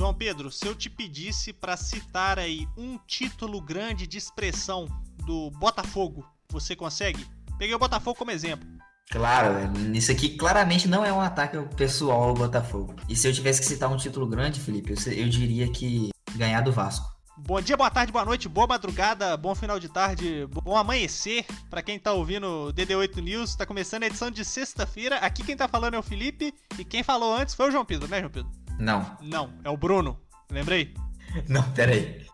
João Pedro, se eu te pedisse para citar aí um título grande de expressão do Botafogo, você consegue? Peguei o Botafogo como exemplo. Claro, isso aqui claramente não é um ataque pessoal ao Botafogo. E se eu tivesse que citar um título grande, Felipe, eu, eu diria que ganhar do Vasco. Bom dia, boa tarde, boa noite, boa madrugada, bom final de tarde, bom amanhecer para quem tá ouvindo DD8 News. Tá começando a edição de sexta-feira. Aqui quem tá falando é o Felipe e quem falou antes foi o João Pedro, né, João Pedro? Não. Não, é o Bruno. Lembrei? Não, peraí.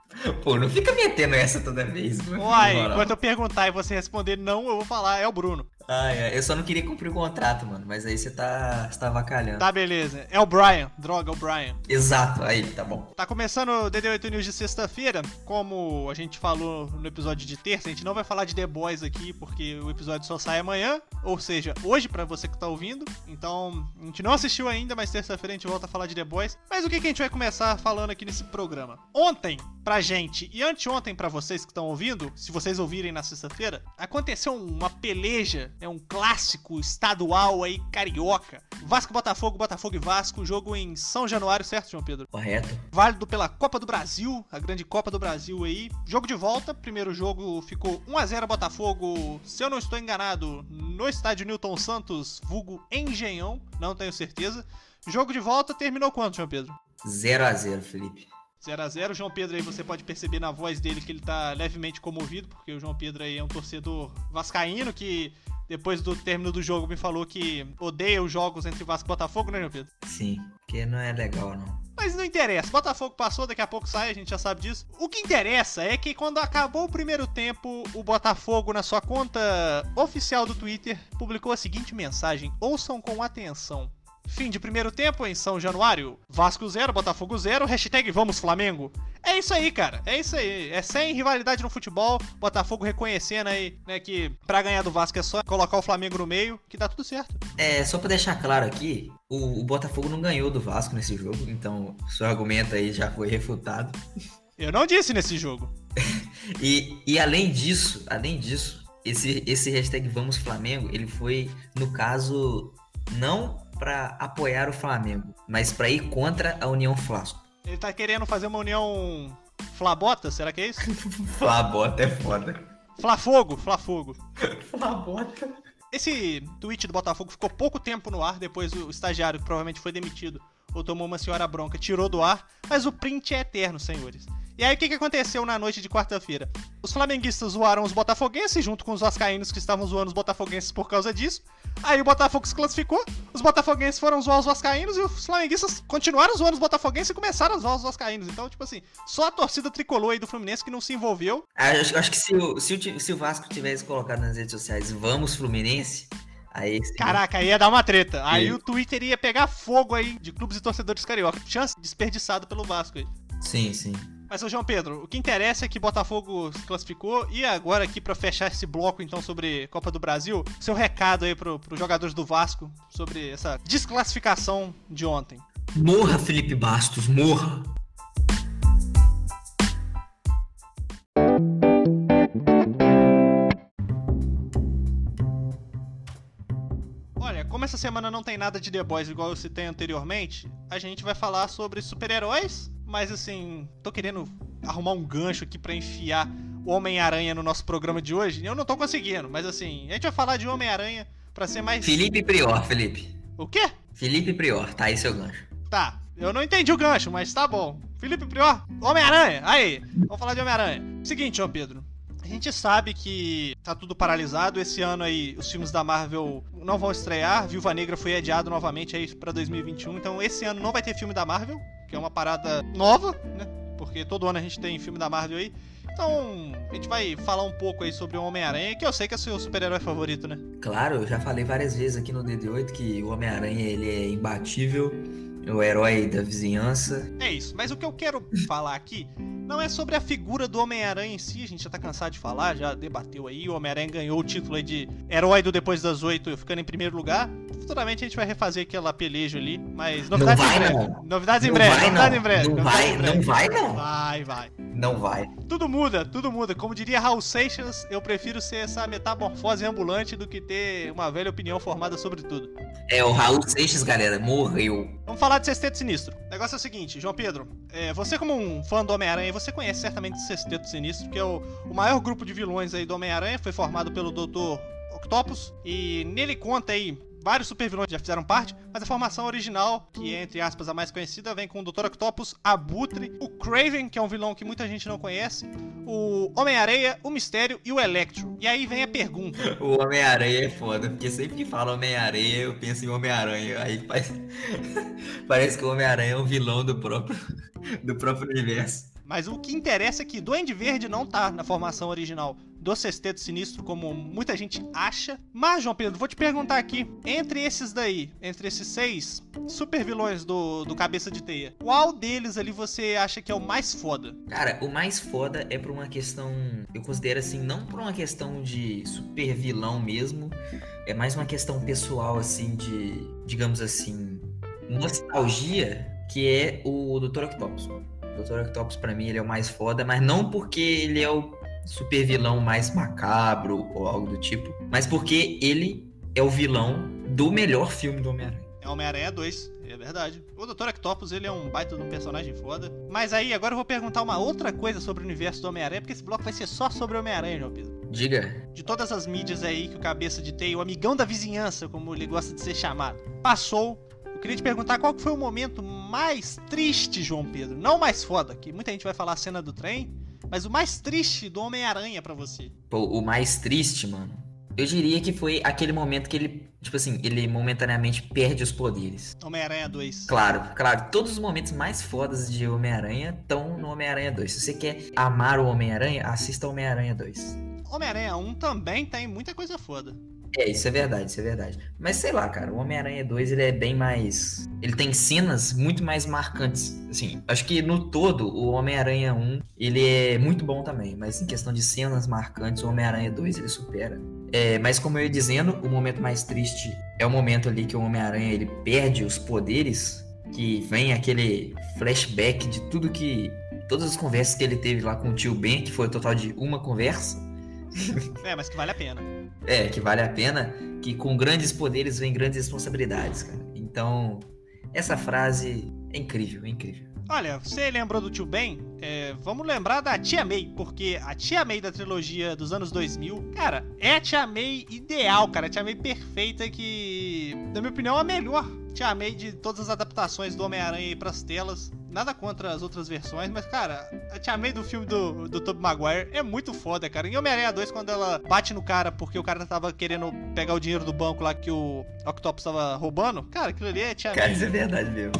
Pô, não fica metendo essa toda vez. Uai, quando eu perguntar e você responder não, eu vou falar, é o Bruno. Ah, é. Eu só não queria cumprir o contrato, mano. Mas aí você tá, você tá vacalhando. Tá, beleza. É o Brian. Droga, é o Brian. Exato, aí, tá bom. Tá começando o DD8 News de sexta-feira. Como a gente falou no episódio de terça, a gente não vai falar de The Boys aqui, porque o episódio só sai amanhã. Ou seja, hoje, para você que tá ouvindo. Então, a gente não assistiu ainda, mas terça-feira a gente volta a falar de The Boys. Mas o que, que a gente vai começar falando aqui nesse programa? Ontem, pra gente, e anteontem para vocês que estão ouvindo, se vocês ouvirem na sexta-feira, aconteceu uma peleja é um clássico estadual aí, carioca. Vasco Botafogo, Botafogo e Vasco, jogo em São Januário, certo, João Pedro? Correto. Válido pela Copa do Brasil, a grande Copa do Brasil aí. Jogo de volta, primeiro jogo ficou 1 a 0 Botafogo, se eu não estou enganado, no estádio Newton Santos, vulgo Engenhão, não tenho certeza. Jogo de volta terminou quanto, João Pedro? 0 a 0 Felipe. 0 a 0 João Pedro aí você pode perceber na voz dele que ele tá levemente comovido, porque o João Pedro aí é um torcedor vascaíno que depois do término do jogo me falou que odeia os jogos entre Vasco e Botafogo, né, João Pedro? Sim, porque não é legal não. Mas não interessa, Botafogo passou, daqui a pouco sai, a gente já sabe disso. O que interessa é que quando acabou o primeiro tempo, o Botafogo, na sua conta oficial do Twitter, publicou a seguinte mensagem: Ouçam com atenção. Fim de primeiro tempo em São Januário. Vasco 0, Botafogo 0, hashtag Vamos Flamengo. É isso aí, cara. É isso aí. É sem rivalidade no futebol. Botafogo reconhecendo aí, né, que pra ganhar do Vasco é só colocar o Flamengo no meio, que dá tudo certo. É, só pra deixar claro aqui, o, o Botafogo não ganhou do Vasco nesse jogo, então seu argumento aí já foi refutado. Eu não disse nesse jogo. e, e além disso, além disso, esse, esse hashtag Vamos Flamengo, ele foi, no caso, não para apoiar o Flamengo, mas para ir contra a União Flasco. Ele tá querendo fazer uma união Flabota, será que é isso? Flabota é foda. Flafogo, Flafogo. Flabota. Esse tweet do Botafogo ficou pouco tempo no ar, depois o estagiário, que provavelmente foi demitido ou tomou uma senhora bronca, tirou do ar, mas o print é eterno, senhores. E aí o que, que aconteceu na noite de quarta-feira? Os flamenguistas zoaram os botafoguenses junto com os vascaínos que estavam zoando os botafoguenses por causa disso. Aí o Botafogo se classificou, os botafoguenses foram zoar os vascaínos e os flamenguistas continuaram zoando os botafoguenses e começaram a zoar os vascaínos. Então, tipo assim, só a torcida tricolor aí do Fluminense que não se envolveu. Ah, acho, acho que se o, se, o, se o Vasco tivesse colocado nas redes sociais Vamos Fluminense, Aí, Caraca, ia dar uma treta. Aí o Twitter ia pegar fogo aí de clubes e torcedores carioca. Chance desperdiçada pelo Vasco aí. Sim, sim. Mas, ô João Pedro, o que interessa é que Botafogo se classificou. E agora, aqui, para fechar esse bloco, então, sobre Copa do Brasil, seu recado aí pro, pros jogadores do Vasco sobre essa desclassificação de ontem. Morra, Felipe Bastos, morra! Olha, como essa semana não tem nada de The Boys igual eu citei anteriormente, a gente vai falar sobre super-heróis mas assim, tô querendo arrumar um gancho aqui para enfiar o Homem-Aranha no nosso programa de hoje. Eu não tô conseguindo, mas assim, a gente vai falar de Homem-Aranha para ser mais. Felipe Prior, Felipe. O quê? Felipe Prior, tá aí seu gancho. Tá, eu não entendi o gancho, mas tá bom. Felipe Prior, Homem-Aranha, aí, vamos falar de Homem-Aranha. Seguinte, João Pedro, a gente sabe que tá tudo paralisado. Esse ano aí os filmes da Marvel não vão estrear. Viúva Negra foi adiado novamente aí para 2021. Então esse ano não vai ter filme da Marvel que é uma parada nova, né? Porque todo ano a gente tem filme da Marvel aí. Então, a gente vai falar um pouco aí sobre o Homem-Aranha, que eu sei que é o seu super-herói favorito, né? Claro, eu já falei várias vezes aqui no DD8 que o Homem-Aranha ele é imbatível, é o herói da vizinhança. É isso, mas o que eu quero falar aqui não é sobre a figura do Homem-Aranha em si, a gente já tá cansado de falar, já debateu aí, o Homem-Aranha ganhou o título aí de herói do Depois das Oito, ficando em primeiro lugar. Futuramente a gente vai refazer aquela peleja ali, mas novidades vai, em breve. Não. Novidades não em breve, vai, novidades não. em breve. Não vai, em breve. não vai não. Vai, vai. Não vai. Tudo muda, tudo muda. Como diria Raul Seixas, eu prefiro ser essa metamorfose ambulante do que ter uma velha opinião formada sobre tudo. É, o Raul Seixas, galera, morreu. Vamos falar de Sexteto Sinistro. O negócio é o seguinte, João Pedro. É, você, como um fã do Homem-Aranha, você conhece certamente o Sexteto Sinistro, que é o, o maior grupo de vilões aí do Homem-Aranha. Foi formado pelo Dr. Octopus. E nele conta aí vários supervilões já fizeram parte, mas a formação original, que é entre aspas a mais conhecida, vem com o Dr. Octopus, Abutre, o Craven, que é um vilão que muita gente não conhece, o Homem-Areia, o Mistério e o Electro. E aí vem a pergunta. O Homem-Aranha é foda, porque sempre que fala Homem-Aranha, eu penso em Homem-Aranha. Aí faz... parece que o Homem-Aranha é um vilão do próprio, do próprio universo. Mas o que interessa é que Duende Verde não tá na formação original do Sexteto Sinistro, como muita gente acha. Mas, João Pedro, vou te perguntar aqui: entre esses daí, entre esses seis super vilões do, do Cabeça de Teia, qual deles ali você acha que é o mais foda? Cara, o mais foda é por uma questão. Eu considero assim, não por uma questão de super vilão mesmo, é mais uma questão pessoal, assim, de, digamos assim, nostalgia, que é o Dr. Octopus. O Dr. Octopus, pra mim, ele é o mais foda, mas não porque ele é o super vilão mais macabro ou algo do tipo, mas porque ele é o vilão do melhor filme do Homem-Aranha. É Homem-Aranha 2, é verdade. O Dr. Octopus, ele é um baita de um personagem foda. Mas aí, agora eu vou perguntar uma outra coisa sobre o universo do Homem-Aranha, porque esse bloco vai ser só sobre o Homem-Aranha, João Pedro. Diga. De todas as mídias aí que o Cabeça de Teia, o amigão da vizinhança, como ele gosta de ser chamado, passou eu queria te perguntar qual foi o momento mais triste, João Pedro. Não mais foda, que muita gente vai falar a cena do trem, mas o mais triste do Homem-Aranha para você. Pô, o mais triste, mano. Eu diria que foi aquele momento que ele, tipo assim, ele momentaneamente perde os poderes. Homem-Aranha 2. Claro, claro. Todos os momentos mais fodas de Homem-Aranha estão no Homem-Aranha 2. Se você quer amar o Homem-Aranha, assista Homem-Aranha 2. Homem-Aranha 1 também tem muita coisa foda. É, isso é verdade, isso é verdade. Mas sei lá, cara, o Homem-Aranha 2 ele é bem mais. Ele tem cenas muito mais marcantes. Assim, acho que no todo, o Homem-Aranha 1 ele é muito bom também. Mas em questão de cenas marcantes, o Homem-Aranha 2 ele supera. É, mas como eu ia dizendo, o momento mais triste é o momento ali que o Homem-Aranha ele perde os poderes. Que vem aquele flashback de tudo que. Todas as conversas que ele teve lá com o tio Ben, que foi o total de uma conversa. É, mas que vale a pena. É, que vale a pena, que com grandes poderes vem grandes responsabilidades, cara. Então, essa frase é incrível, é incrível. Olha, você lembrou do tio Ben? É, vamos lembrar da Tia May, porque a Tia May da trilogia dos anos 2000, cara, é a Tia May ideal, cara. A Tia May perfeita que, na minha opinião, é a melhor Tia May de todas as adaptações do Homem-Aranha para as telas. Nada contra as outras versões, mas, cara, a Tia May do filme do, do Tobey Maguire é muito foda, cara. Em Homem-Aranha 2, quando ela bate no cara porque o cara tava querendo pegar o dinheiro do banco lá que o Octopus tava roubando, cara, aquilo ali é Tia Cara, May. isso é verdade mesmo.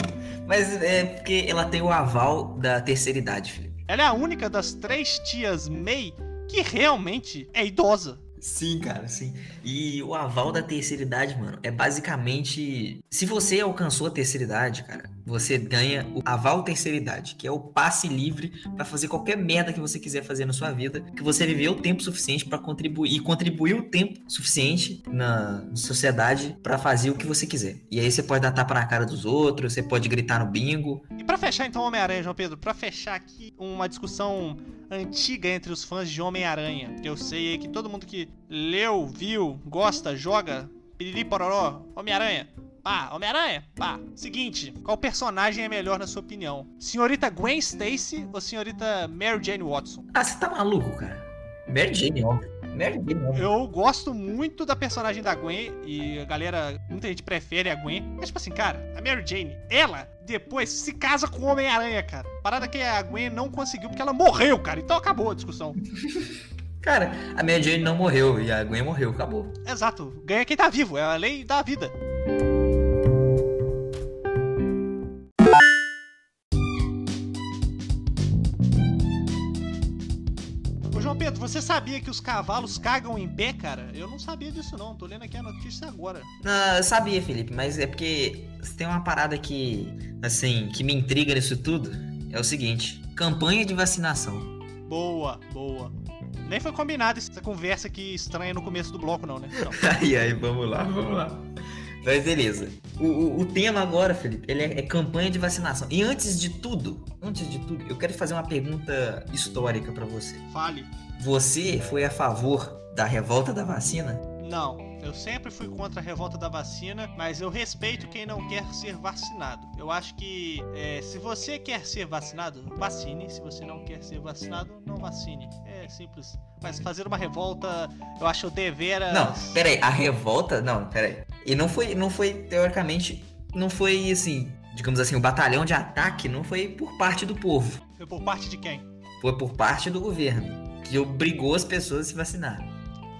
Mas é porque ela tem o aval da terceira idade, Felipe. Ela é a única das três tias May que realmente é idosa. Sim, cara, sim. E o aval da terceira idade, mano, é basicamente. Se você alcançou a terceira idade, cara, você ganha o aval terceira idade, que é o passe livre pra fazer qualquer merda que você quiser fazer na sua vida, que você viveu o tempo suficiente pra contribuir e contribuiu o tempo suficiente na sociedade pra fazer o que você quiser. E aí você pode dar tapa na cara dos outros, você pode gritar no bingo. E pra fechar então Homem-Aranha, João Pedro, pra fechar aqui uma discussão antiga entre os fãs de Homem-Aranha, eu sei que todo mundo que leu, viu, gosta, joga, piriri pororó, Homem-Aranha, pá, Homem-Aranha, pá. Seguinte, qual personagem é melhor na sua opinião? Senhorita Gwen Stacy ou senhorita Mary Jane Watson? Ah, você tá maluco, cara? Mary Jane, óbvio. Mary Jane, óbvio. Eu gosto muito da personagem da Gwen e a galera, muita gente prefere a Gwen. Mas, tipo assim, cara, a Mary Jane, ela depois se casa com o Homem-Aranha, cara. Parada que a Gwen não conseguiu porque ela morreu, cara. Então acabou a discussão. Cara, a Mary Jane não morreu e a Gwen morreu, acabou. Exato. Ganha quem tá vivo, é a lei da vida. Ô João Pedro, você sabia que os cavalos cagam em pé, cara? Eu não sabia disso não, tô lendo aqui a notícia agora. Ah, eu sabia, Felipe, mas é porque tem uma parada que, assim, que me intriga nisso tudo. É o seguinte: campanha de vacinação. Boa, boa. Nem foi combinado essa conversa aqui estranha no começo do bloco não, né? Não. Aí, aí, vamos lá, vamos lá. Mas beleza. O, o, o, tema agora, Felipe, ele é, é, campanha de vacinação. E antes de tudo, antes de tudo, eu quero fazer uma pergunta histórica para você. Fale. Você foi a favor da revolta da vacina? Não. Eu sempre fui contra a revolta da vacina, mas eu respeito quem não quer ser vacinado. Eu acho que é, se você quer ser vacinado, vacine. Se você não quer ser vacinado, não vacine. É simples. Mas fazer uma revolta, eu acho deveras. Não, peraí, a revolta. Não, peraí. E não foi, não foi, teoricamente, não foi assim, digamos assim, o batalhão de ataque não foi por parte do povo. Foi por parte de quem? Foi por parte do governo, que obrigou as pessoas a se vacinar.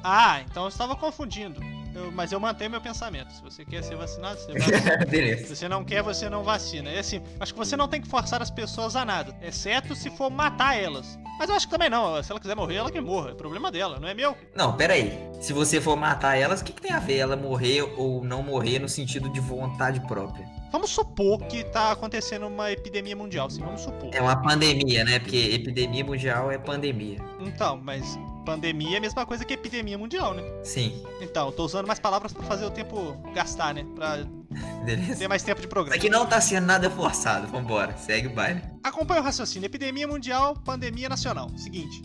Ah, então eu estava confundindo. Eu, mas eu mantenho meu pensamento. Se você quer ser vacinado, você vacina. Beleza. Se você não quer, você não vacina. É assim, acho que você não tem que forçar as pessoas a nada, exceto se for matar elas. Mas eu acho que também não. Se ela quiser morrer, ela que morra. É problema dela, não é meu. Não, pera aí. Se você for matar elas, o que, que tem a ver ela morrer ou não morrer no sentido de vontade própria? Vamos supor que tá acontecendo uma epidemia mundial, sim, vamos supor. É uma pandemia, né? Porque epidemia mundial é pandemia. Então, mas pandemia é a mesma coisa que epidemia mundial, né? Sim. Então, tô usando mais palavras para fazer o tempo gastar, né? Pra Beleza. ter mais tempo de programa. Isso aqui não tá sendo nada forçado, vambora, segue o baile. Acompanha o raciocínio, epidemia mundial, pandemia nacional. Seguinte,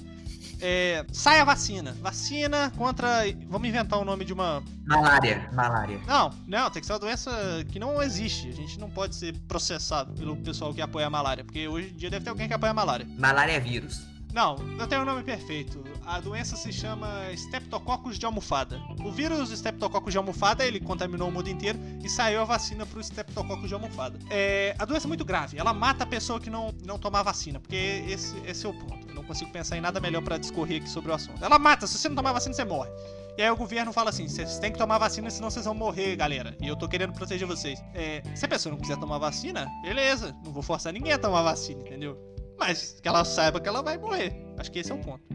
é, sai a vacina. Vacina contra. Vamos inventar o nome de uma. Malária. Malária. Não, não, tem que ser uma doença que não existe. A gente não pode ser processado pelo pessoal que apoia a malária. Porque hoje em dia deve ter alguém que apoia a malária. Malária é vírus. Não, eu tenho o um nome perfeito. A doença se chama Streptococcus de almofada. O vírus Streptococcus de almofada, ele contaminou o mundo inteiro e saiu a vacina pro Streptococcus de almofada. É, a doença é muito grave, ela mata a pessoa que não, não tomar vacina, porque esse, esse é o ponto. Eu não consigo pensar em nada melhor para discorrer aqui sobre o assunto. Ela mata, se você não tomar vacina, você morre. E aí o governo fala assim: vocês têm que tomar vacina, senão vocês vão morrer, galera. E eu tô querendo proteger vocês. É, se a pessoa não quiser tomar vacina, beleza. Não vou forçar ninguém a tomar vacina, entendeu? Mas que ela saiba que ela vai morrer. Acho que esse é o ponto.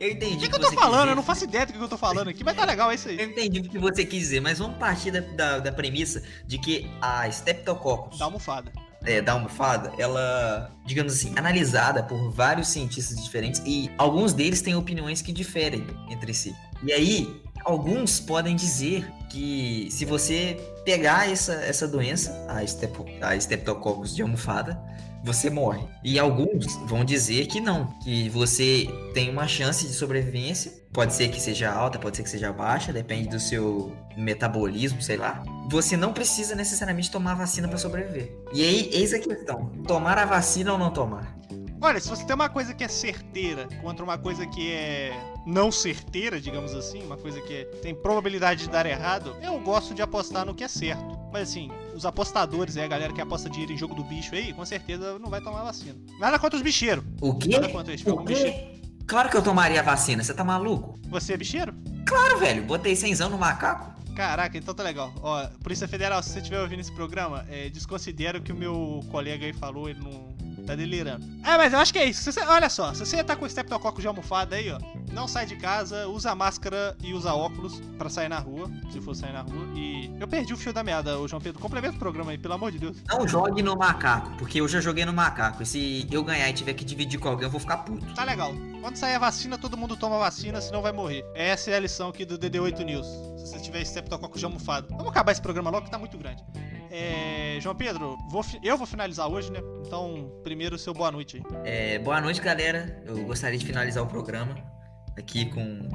eu entendi. O que, que, que eu tô falando? Eu não faço ideia do que eu tô falando aqui, mas tá legal, é isso aí. Eu entendi o que você quis dizer, mas vamos partir da, da, da premissa de que a Streptococcus. Da almofada. É, da almofada, ela, digamos assim, analisada por vários cientistas diferentes e alguns deles têm opiniões que diferem entre si. E aí, alguns podem dizer que se você pegar essa, essa doença, a, Step, a Streptococcus de almofada, você morre. E alguns vão dizer que não, que você tem uma chance de sobrevivência, pode ser que seja alta, pode ser que seja baixa, depende do seu metabolismo, sei lá. Você não precisa necessariamente tomar vacina para sobreviver. E aí, eis a questão: tomar a vacina ou não tomar? Olha, se você tem uma coisa que é certeira contra uma coisa que é não certeira, digamos assim, uma coisa que tem probabilidade de dar errado, eu gosto de apostar no que é certo. Mas assim, os apostadores, é a galera que aposta dinheiro em jogo do bicho aí, com certeza não vai tomar vacina. Nada contra os bicheiros. O quê? Nada contra eles. O quê? Claro que eu tomaria a vacina, você tá maluco? Você é bicheiro? Claro, velho, botei cenzão no macaco. Caraca, então tá legal. Ó, Polícia Federal, se você estiver ouvindo esse programa, é, desconsidera o que o meu colega aí falou, ele não Tá delirando. É, mas eu acho que é isso. Você, olha só, se você tá com o Streptococcus de almofada aí, ó, não sai de casa, usa máscara e usa óculos para sair na rua, se for sair na rua. E eu perdi o fio da meada, o João Pedro. Complementa o programa aí, pelo amor de Deus. Não jogue no macaco, porque eu já joguei no macaco. E se eu ganhar e tiver que dividir com alguém, eu vou ficar puto. Tá legal. Quando sair a vacina, todo mundo toma vacina, senão vai morrer. Essa é a lição aqui do DD8 News. Se você tiver de almofada. Vamos acabar esse programa logo que tá muito grande. É, João Pedro, vou, eu vou finalizar hoje, né? Então, primeiro, seu boa noite aí. É, boa noite, galera. Eu gostaria de finalizar o programa aqui com,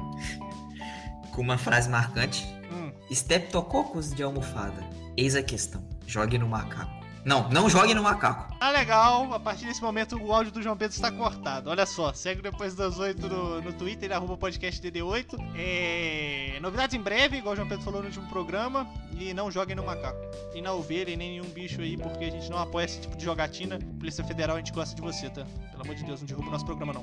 com uma frase marcante. Hum. Streptococcus de almofada. Eis a questão. Jogue no macaco. Não, não jogue no macaco. Ah, legal. A partir desse momento o áudio do João Pedro está cortado. Olha só, segue depois das 8 no, no Twitter, arroba podcast DD8. É... Novidades em breve, igual o João Pedro falou no último programa. E não joguem no macaco. E na ovelha e nem nenhum bicho aí, porque a gente não apoia esse tipo de jogatina. Polícia Federal, a gente gosta de você, tá? Pelo amor de Deus, não derruba o nosso programa não.